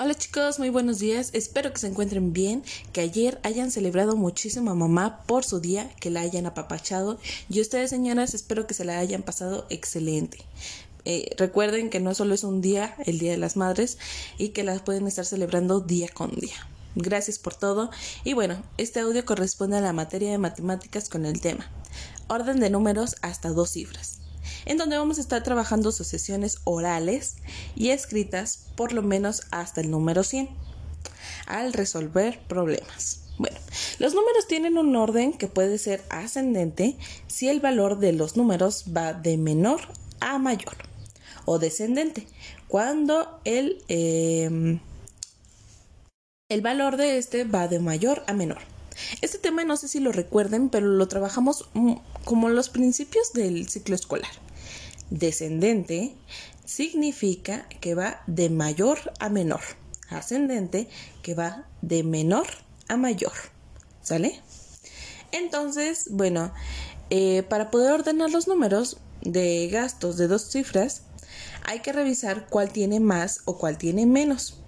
Hola chicos, muy buenos días. Espero que se encuentren bien, que ayer hayan celebrado muchísimo a mamá por su día, que la hayan apapachado y ustedes señoras espero que se la hayan pasado excelente. Eh, recuerden que no solo es un día, el Día de las Madres, y que las pueden estar celebrando día con día. Gracias por todo. Y bueno, este audio corresponde a la materia de matemáticas con el tema orden de números hasta dos cifras en donde vamos a estar trabajando sucesiones orales y escritas por lo menos hasta el número 100 al resolver problemas. Bueno, los números tienen un orden que puede ser ascendente si el valor de los números va de menor a mayor o descendente cuando el, em, el valor de este va de mayor a menor. Este tema no sé si lo recuerden, pero lo trabajamos mm, como los principios del ciclo escolar descendente significa que va de mayor a menor. Ascendente que va de menor a mayor. ¿Sale? Entonces, bueno, eh, para poder ordenar los números de gastos de dos cifras, hay que revisar cuál tiene más o cuál tiene menos.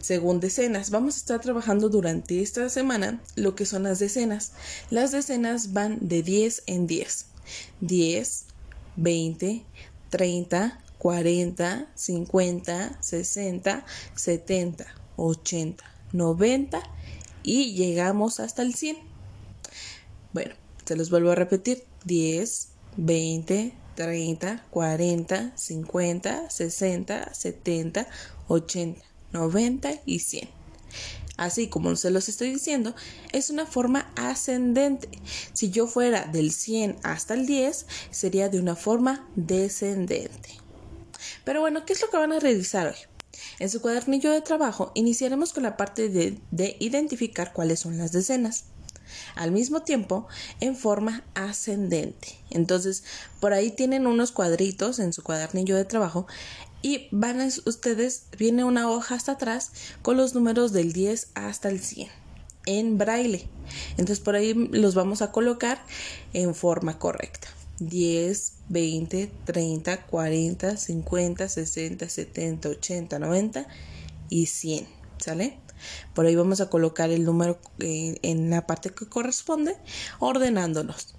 Según decenas, vamos a estar trabajando durante esta semana lo que son las decenas. Las decenas van de 10 en 10. 10, 20, 30, 40, 50, 60, 70, 80, 90 y llegamos hasta el 100. Bueno, se los vuelvo a repetir. 10, 20, 30, 40, 50, 60, 70, 80, 90 y 100 así como se los estoy diciendo, es una forma ascendente. Si yo fuera del 100 hasta el 10, sería de una forma descendente. Pero bueno, ¿qué es lo que van a realizar hoy? En su cuadernillo de trabajo iniciaremos con la parte de, de identificar cuáles son las decenas al mismo tiempo en forma ascendente. Entonces, por ahí tienen unos cuadritos en su cuadernillo de trabajo y van a ustedes, viene una hoja hasta atrás con los números del 10 hasta el 100 en braille. Entonces por ahí los vamos a colocar en forma correcta. 10, 20, 30, 40, 50, 60, 70, 80, 90 y 100. ¿Sale? Por ahí vamos a colocar el número eh, en la parte que corresponde, ordenándolos.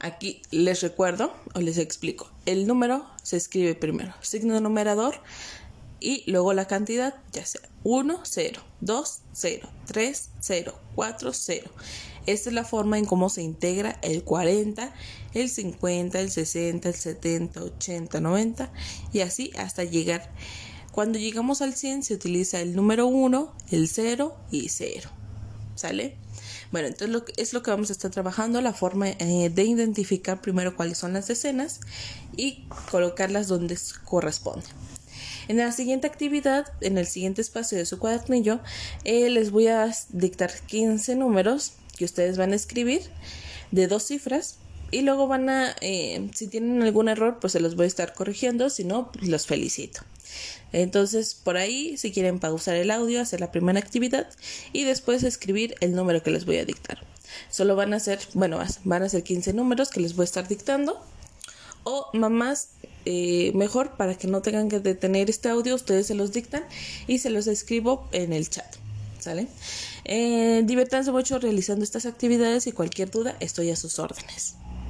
Aquí les recuerdo o les explico. El número se escribe primero, signo numerador y luego la cantidad, ya sea 1, 0, 2, 0, 3, 0, 4, 0. Esta es la forma en cómo se integra el 40, el 50, el 60, el 70, 80, 90 y así hasta llegar. Cuando llegamos al 100 se utiliza el número 1, el 0 y 0. ¿Sale? Bueno, entonces lo es lo que vamos a estar trabajando, la forma eh, de identificar primero cuáles son las decenas y colocarlas donde corresponde. En la siguiente actividad, en el siguiente espacio de su cuadernillo, eh, les voy a dictar 15 números que ustedes van a escribir de dos cifras y luego van a, eh, si tienen algún error, pues se los voy a estar corrigiendo, si no, pues los felicito. Entonces, por ahí, si quieren pausar el audio, hacer la primera actividad y después escribir el número que les voy a dictar. Solo van a ser, bueno, van a ser 15 números que les voy a estar dictando. O mamás, eh, mejor para que no tengan que detener este audio, ustedes se los dictan y se los escribo en el chat. ¿Sale? Eh, mucho realizando estas actividades y cualquier duda estoy a sus órdenes.